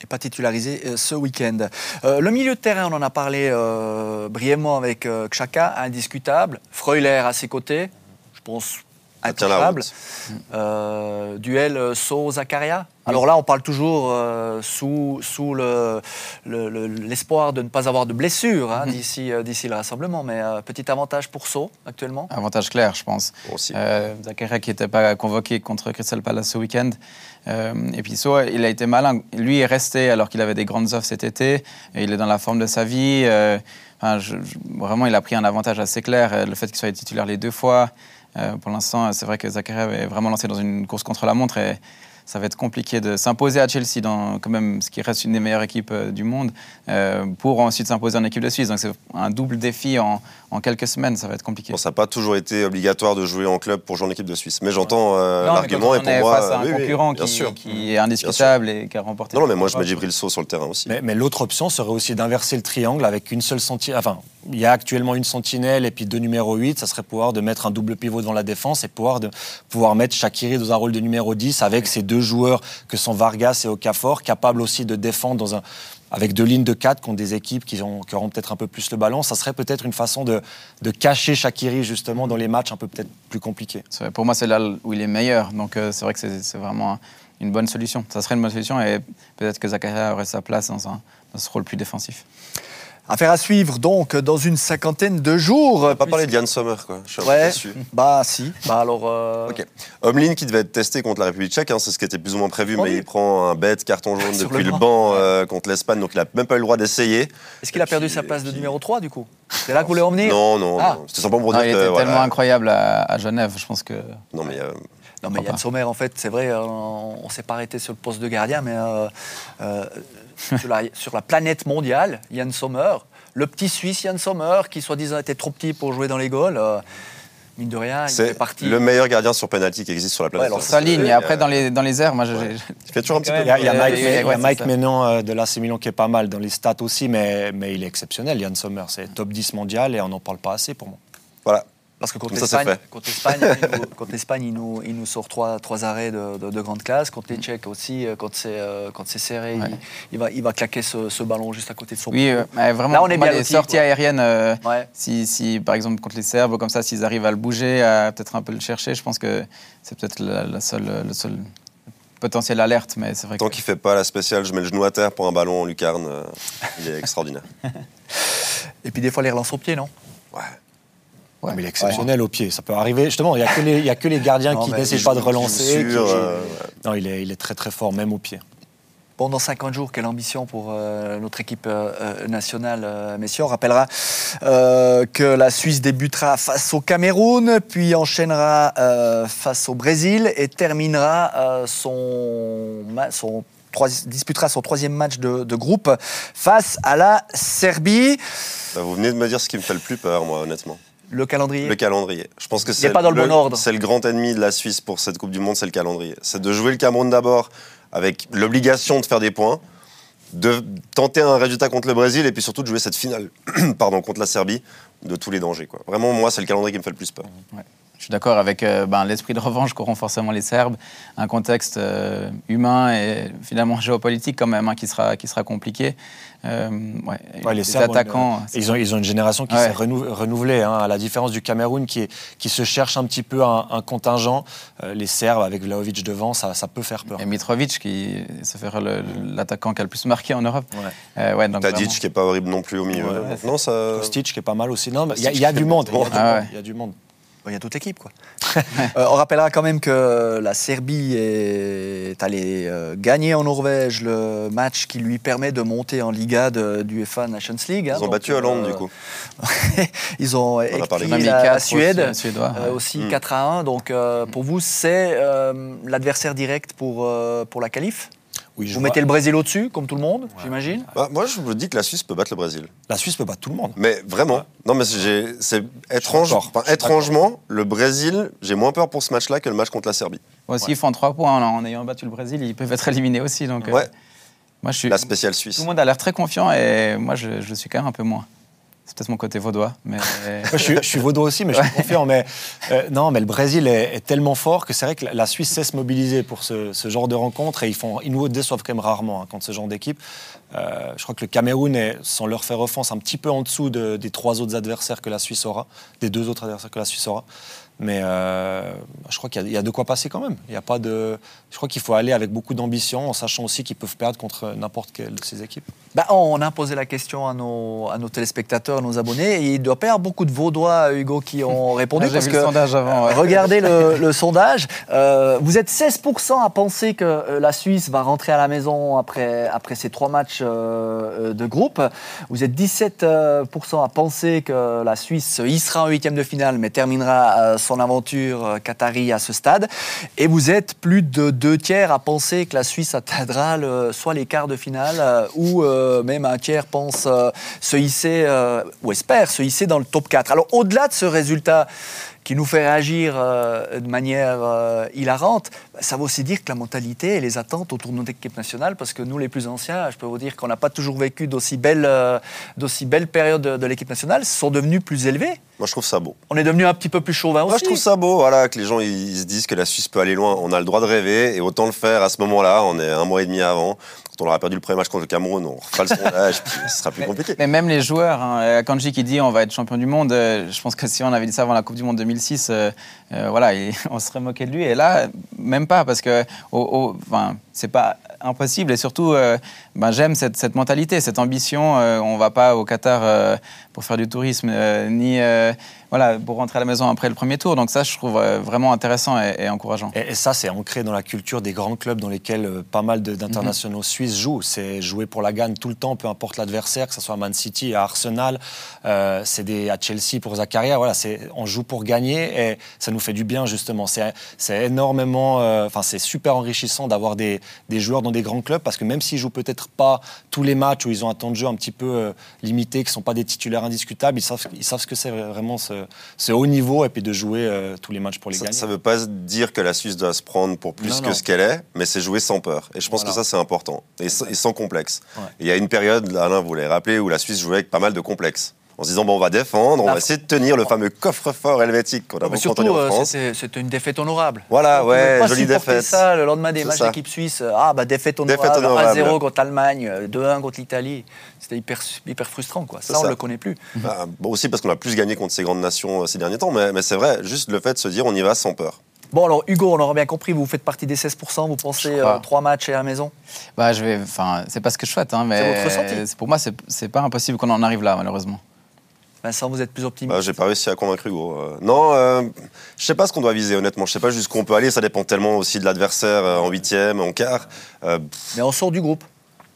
Et pas titularisé euh, ce week-end. Euh, le milieu de terrain, on en a parlé euh, brièvement avec Xhaka, indiscutable. Freuler à ses côtés, je pense intouchable. route. Euh, duel euh, So-Zakaria. Alors là, on parle toujours euh, sous, sous le- le- le- l'espoir de ne pas avoir de blessures hein, d'ici, euh, d'ici le rassemblement. Mais petit avantage pour So actuellement. avantage clair, je pense. Aussi. Zakaria qui n'était pas convoqué contre Crystal Palace ce week-end. Et puis So, il a été malin. Lui est resté alors qu'il avait des grandes offres cet été. Et il est dans la forme de sa vie. Enfin, je- je- vraiment, il a pris un avantage assez clair. Le fait qu'il soit titulaire les deux fois. Euh, pour l'instant, c'est vrai que Zakaria est vraiment lancé dans une course contre la montre. Et ça va être compliqué de s'imposer à Chelsea, dans quand même ce qui reste une des meilleures équipes euh, du monde, euh, pour ensuite s'imposer en équipe de Suisse. Donc c'est un double défi en, en quelques semaines. Ça va être compliqué. Bon, ça n'a pas toujours été obligatoire de jouer en club pour jouer en équipe de Suisse. Mais j'entends euh, l'argument et pour est moi. face à un oui, oui, concurrent bien qui, sûr. qui est indiscutable et qui a remporté. Non, non, mais moi je mets Djibril So sur le terrain aussi. Mais, mais l'autre option serait aussi d'inverser le triangle avec une seule sentinelle. Enfin, il y a actuellement une sentinelle et puis deux numéros 8. Ça serait pouvoir de mettre un double pivot devant la défense et pouvoir, de, pouvoir mettre Shakiri dans un rôle de numéro 10 avec ces deux joueurs que sont Vargas et Okafor, capables aussi de défendre dans un, avec deux lignes de 4 contre des équipes qui, ont, qui auront peut-être un peu plus le ballon. Ça serait peut-être une façon de, de cacher Shakiri justement dans les matchs un peu peut-être plus compliqués. Pour moi, c'est là où il est meilleur. Donc euh, c'est vrai que c'est vraiment un- une bonne solution. Ça serait une bonne solution et peut-être que Zakaria aurait sa place dans, un, dans ce rôle plus défensif. Affaire à suivre donc dans une cinquantaine de jours. On n'a pas parlé de Yann Sommer, quoi. Je suis Ouais, déçu. bah si. Bah alors. euh, Ok. Omlin qui devait être testé contre la République tchèque, hein, c'est ce qui était plus ou moins prévu, Oh mais oui. il prend un bête carton jaune Sur depuis le le banc. euh, contre l'Espagne, donc il n'a même pas eu le droit d'essayer. Est-ce qu'il a perdu puis- sa place de numéro 3 du coup? C'est là que vous voulez emmener Non, non, Ah. non. C'était simplement pour Non, dire il que. était voilà. tellement incroyable à, à Genève. Je pense que Non, mais euh, Non, mais Yann pas Sommer, en fait, c'est vrai, euh, on ne s'est pas arrêté sur le poste de gardien, mais euh, euh, sur, la, sur la planète mondiale, Yann Sommer, le petit Suisse Yann Sommer, qui soi-disant était trop petit pour jouer dans les goals, euh, mine de rien, il fait c'est partie. le meilleur gardien sur penalty qui existe sur la planète. alors sa ligne. Et après, dans les, dans les airs, moi, j'ai- ouais. Il fait toujours un petit peu. Il y a, il y a Ouais, Mike, ouais, il y a ouais, Mike c'est ça. Menon de l'AC Milan qui est pas mal dans les stats aussi, mais, mais il est exceptionnel, Yann Sommer. C'est top 10 mondial et on n'en parle pas assez pour moi. Voilà. Parce que contre l'Espagne, contre l'Espagne, il, nous- contre l'Espagne, il nous, il nous sort trois, trois arrêts de, de- de grande classe. Contre les Tchèques aussi, euh, quand c'est euh, quand c'est serré, Ouais. il, il va, il va claquer ce, ce ballon juste à côté de son oui, euh, vraiment, Là, on est bien les sorties quoi. aériennes. euh, Ouais. Si, si, par exemple, contre les Serbes, comme ça, s'ils arrivent à le bouger, à peut-être un peu le chercher, je pense que c'est peut-être la, la seule, le seul potentiel alerte. Mais c'est vrai Tant qu'il fait pas la spéciale, je mets le genou à terre pour un ballon en lucarne. euh, il est extraordinaire. Et puis des fois, les relances au pied, non? Ouais. Ouais. Mais il est exceptionnel au pied. Ça peut arriver. Justement, il n'y a, que les- il y a que les gardiens Non, qui il pas de relancer. qui euh, Non, il est, il est très très fort, même au pied. Pendant 50 jours, quelle ambition pour euh, notre équipe euh, nationale, euh, messieurs? On rappellera euh, que la Suisse débutera face au Cameroun, puis enchaînera euh, face au Brésil et terminera euh, son, son trois- disputera son troisième match de, de groupe face à la Serbie. Bah, vous venez de me dire ce qui me fait le plus peur, moi, honnêtement. Le calendrier. Le calendrier. Je pense que est c'est pas dans le bon ordre. C'est le grand ennemi de la Suisse pour cette Coupe du Monde, c'est le calendrier. C'est de jouer le Cameroun d'abord avec l'obligation de faire des points, de tenter un résultat contre le Brésil et puis surtout de jouer cette finale pardon, contre la Serbie de tous les dangers. Quoi. Vraiment, moi, c'est le calendrier qui me fait le plus peur. Je suis d'accord avec euh, ben, l'esprit de revanche qu'auront forcément les Serbes, un contexte euh, humain et finalement géopolitique quand même hein, qui, sera, qui sera compliqué. Euh, ouais, Ouais, les Serbes ont une- attaquants. ils, ont, ils ont une génération qui Ouais. s'est renou- renouvelée, hein, à la différence du Cameroun qui, est- qui se cherche un petit peu un, un contingent. Euh, les Serbes, avec Vlaovic devant, ça, ça peut faire peur. Et Mitrovic, qui se fait l'attaquant qui a le plus marqué en Europe. Ouais. Euh, ouais, donc Tadic vraiment. qui est pas horrible non plus au milieu. Non, ça. Kostic qui est pas mal aussi. Non, mais il y, a- y du monde. Il y a du Ah monde, ouais. il y a du monde. Il y a toute l'équipe, quoi. Euh, on rappellera quand même que la Serbie est allée euh, gagner en Norvège le match qui lui permet de monter en Liga de, du UEFA Nations League. hein. Ils ont Donc, battu Hollande, euh, du coup. Ils ont a parlé. écrit la, la Suède aussi, Suédois, euh, ouais. aussi Mm. 4 à 1. Donc euh, pour vous, c'est euh, l'adversaire direct pour, euh, pour la qualif? Oui, je Vous vois- mettez le Brésil au-dessus, comme tout le monde, j'imagine Bah, moi, je me dis que la Suisse peut battre le Brésil. La Suisse peut battre tout le monde. Mais vraiment, non, mais c'est étrange. enfin, étrangement, le Brésil, j'ai moins peur pour ce match-là que le match contre la Serbie. Moi aussi, ils font trois points en, en ayant battu le Brésil. Ils peuvent être éliminés aussi. Donc, euh, Ouais, moi, je suis, la spéciale tout suisse. le monde a l'air très confiant et moi, je, je suis quand même un peu moins. C'est peut-être mon côté vaudois. Mais... Je, suis, je suis vaudois aussi, mais je suis confiant. Mais, euh, non, mais le Brésil est, est tellement fort que c'est vrai que la, Suisse sait se mobiliser pour ce, ce genre de rencontres et ils, font, ils nous déçoivent quand même rarement hein, contre ce genre d'équipe. Euh, je crois que le Cameroun est, sans leur faire offense, un petit peu en dessous de- des trois autres adversaires que la Suisse aura, des deux autres adversaires que la Suisse aura. Mais euh, je crois qu'il y, a- il y a de quoi passer quand même. Il y a pas de, je crois qu'il faut aller avec beaucoup d'ambition, en sachant aussi qu'ils peuvent perdre contre n'importe quelle de ces équipes. Bah, on a posé la question à nos, à nos téléspectateurs, à nos abonnés, et il doit pas y avoir beaucoup de Vaudois, Hugo, qui ont répondu. Ah, parce vu que, le sondage avant, ouais. Regardez le, le sondage. Euh, vous êtes 16% à penser que euh, la Suisse va rentrer à la maison après, après ces trois matchs euh, de groupe. Vous êtes 17% à penser que la Suisse y sera en huitième de finale, mais terminera euh, son aventure euh, qatari à ce stade. Et vous êtes plus de deux tiers à penser que la Suisse atteindra soit les quarts de finale euh, ou euh, même un tiers pense se hisser, ou espère se hisser dans le top 4. Alors au-delà de ce résultat qui nous fait réagir euh, de manière euh, hilarante, bah, ça veut aussi dire que la mentalité et les attentes autour de notre équipe nationale, parce que nous les plus anciens, je peux vous dire qu'on n'a pas toujours vécu d'aussi belles, euh, d'aussi belles périodes de, de l'équipe nationale, sont devenues plus élevées. Moi, je trouve ça beau. On est devenu un petit peu plus chauvin aussi. Moi, je trouve ça beau, voilà, que les gens ils se disent que la Suisse peut aller loin. On a le droit de rêver et autant le faire à ce moment-là. On est un mois et demi avant. Quand on aura perdu le premier match contre le Cameroun, on refera le sondage, puis ce sera plus compliqué. Mais même les joueurs, hein, Kanji qui dit on va être champion du monde, euh, je pense que si on avait dit ça avant la Coupe du Monde 2006, euh, euh, voilà, il- on serait moqué de lui. Et là, même pas, parce que au- enfin, c'est pas impossible. Et surtout, euh, ben, j'aime cette, cette mentalité, cette ambition. Euh, on va pas au Qatar euh, pour faire du tourisme, euh, ni euh, voilà, pour rentrer à la maison après le premier tour. Donc ça, je trouve euh, vraiment intéressant et, et encourageant. Et, et ça, c'est ancré dans la culture des grands clubs dans lesquels euh, pas mal d'internationaux suisses jouent. C'est jouer pour la gagne tout le temps, peu importe l'adversaire, que ce soit à Man City, à Arsenal, euh, c'est des, à Chelsea pour Zakaria. Voilà, on joue pour gagner et ça nous fait du bien justement. C'est, énormément, euh, enfin c'est super enrichissant d'avoir des, des joueurs dans des grands clubs parce que même s'ils jouent peut-être pas tous les matchs où ils ont un temps de jeu un petit peu euh, limité, qui sont pas des titulaires indiscutables, ils savent, ils savent ce que c'est vraiment ce, ce haut niveau et puis de jouer euh, tous les matchs pour les Ça, gagner. ça veut pas dire que la Suisse doit se prendre pour plus Non, que non. ce qu'elle est, mais c'est jouer sans peur. Et je pense Voilà. que ça, c'est important. Et, sans- et sans complexe. Ouais. Il y a une période, Alain, vous l'avez rappelé, où la Suisse jouait avec pas mal de complexes. En se disant, bon, on va défendre, on La- va essayer de tenir le fameux coffre-fort helvétique qu'on a Mais beaucoup surtout, entendu en euh, France. c'était une défaite honorable. Voilà, On pouvait ouais, pas jolie défaite. ça le lendemain des matchs d'équipe suisse. Ah, bah défaite honorable, Défaite honorable. 1-0 contre l'Allemagne, euh, 2-1 contre l'Italie. C'était hyper, hyper frustrant, quoi. Ça, on ça. le connaît plus. Ah, bon, aussi parce qu'on a plus gagné contre ces grandes nations euh, ces derniers temps, mais, mais c'est vrai, juste le fait de se dire, on y va sans peur. Bon, alors Hugo, on aura bien compris, vous faites partie des 16%, vous pensez euh, trois matchs et à la maison? Bah, je vais, enfin, c'est pas ce que je souhaite, hein, mais C'est votre ressenti pour moi, c'est pas impossible qu'on en arrive là, malheureusement. Vincent, vous êtes plus optimiste Bah, j'ai pas réussi à convaincre Hugo. Euh, non, euh, je sais pas ce qu'on doit viser, honnêtement. Je sais pas jusqu'où on peut aller. Ça dépend tellement aussi de l'adversaire euh, en huitième, en quart. Euh, Mais on sort du groupe.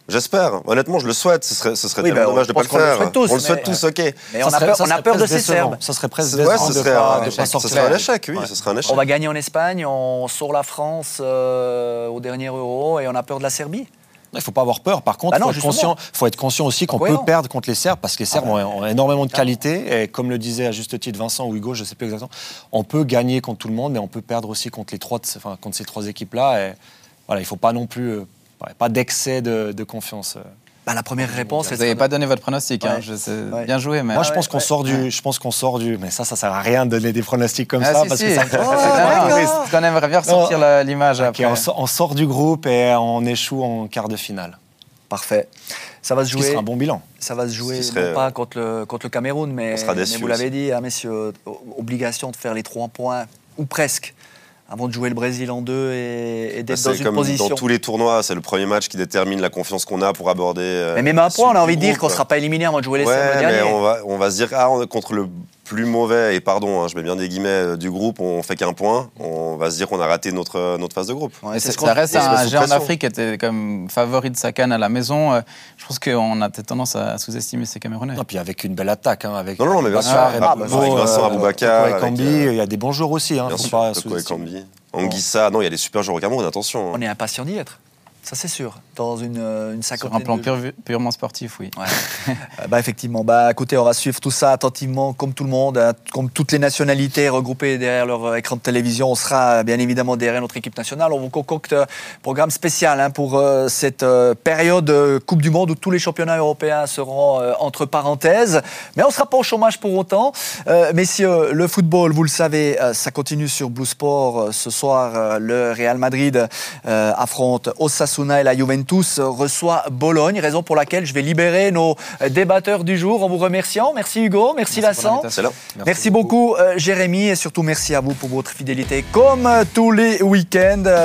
J'espère. Honnêtement, je le souhaite. Ce serait, ce serait Oui, tellement bah, dommage de pas le le faire. souhaite tous, on le souhaite mais- tous, ok. Mais on a serait- peur, ça on a peur de ces. Serbes. Ça serait presque Ouais, ce de serait pas- un échec. Ce serait un échec, oui, Ouais. ce serait un échec. On va gagner en Espagne, on sort la France euh, au dernier Euro et on a peur de la Serbie? Il ne faut pas avoir peur. Par contre, Bah il faut, être conscient- faut être conscient aussi qu'on peut perdre contre les Serbes parce que les Serbes Ah bah, ont, ont énormément de qualité. Et comme le disait à juste titre Vincent ou Hugo, je ne sais plus exactement, on peut gagner contre tout le monde, mais on peut perdre aussi contre, les trois, de- enfin, contre ces trois équipes-là. Voilà, il ne faut pas non plus. euh, pas d'excès de, de confiance. Bah, la première réponse, Vous n'avez pas donné votre pronostic. hein. Ouais. Je sais- Ouais. Bien joué, mais. Moi, je pense qu'on sort du. Je pense qu'on sort du. Mais ça, ça sert à rien de donner des pronostics comme Ah, ça si, parce si. que ça. C'est Oh, qu'on aimerait bien ressortir l'image Ok, après. on, sort, on sort du groupe et on échoue en quart de finale. Parfait. Ça va se Ce jouer. sera un bon bilan. Ça va se jouer Ce serait, non pas contre le, contre le Cameroun, mais, On sera mais déçus vous l'avez dit, hein, messieurs, obligation de faire les trois points, ou presque, avant de jouer le Brésil en deux et, et d'être dans une comme position. dans tous les tournois, c'est le premier match qui détermine la confiance qu'on a pour aborder. euh, Mais même la point, on a envie de dire qu'on ne sera pas éliminé avant de jouer les Ouais, mais on va, on va se dire, ah, on contre le plus mauvais, et pardon, hein, je mets bien des guillemets, euh, du groupe, on fait qu'un point, on va se dire qu'on a raté notre, notre phase de groupe. Ouais, c'est ça reste un géant d'Afrique qui était comme favori de sa canne à la maison. Euh, Je pense qu'on a peut-être tendance à sous-estimer ces Camerounais. Et puis avec une belle attaque. Hein, avec Non, non, mais bien sûr. Ah, bah, avec Vincent euh, Aboubakar, avec, Ekambi, euh, il y a des bons joueurs aussi. Hein, Bien sûr. Ekambi. Anguissa, non, il y a des super joueurs au Cameroun, attention. hein. On est impatient d'y être. Ça, c'est sûr. Dans une, euh, une Sur un plan de- pure- purement sportif, oui. Ouais. Euh, bah, effectivement. Bah, écoutez, on va suivre tout ça attentivement, comme tout le monde, hein, comme toutes les nationalités regroupées derrière leur euh, écran de télévision. On sera bien évidemment derrière notre équipe nationale. On vous concocte un programme spécial hein, pour euh, cette euh, période euh, Coupe du Monde où tous les championnats européens seront entre parenthèses. Mais on ne sera pas au chômage pour autant. Messieurs, le football, vous le savez, ça continue sur Blue Sport. Ce soir, le Real Madrid affronte Osasuna et la Juventus reçoit Bologne, raison pour laquelle je vais libérer nos débatteurs du jour en vous remerciant. Merci Hugo, merci, Merci Vincent. Merci, beaucoup, euh, Jérémy et surtout merci à vous pour votre fidélité comme tous les week-ends. Euh,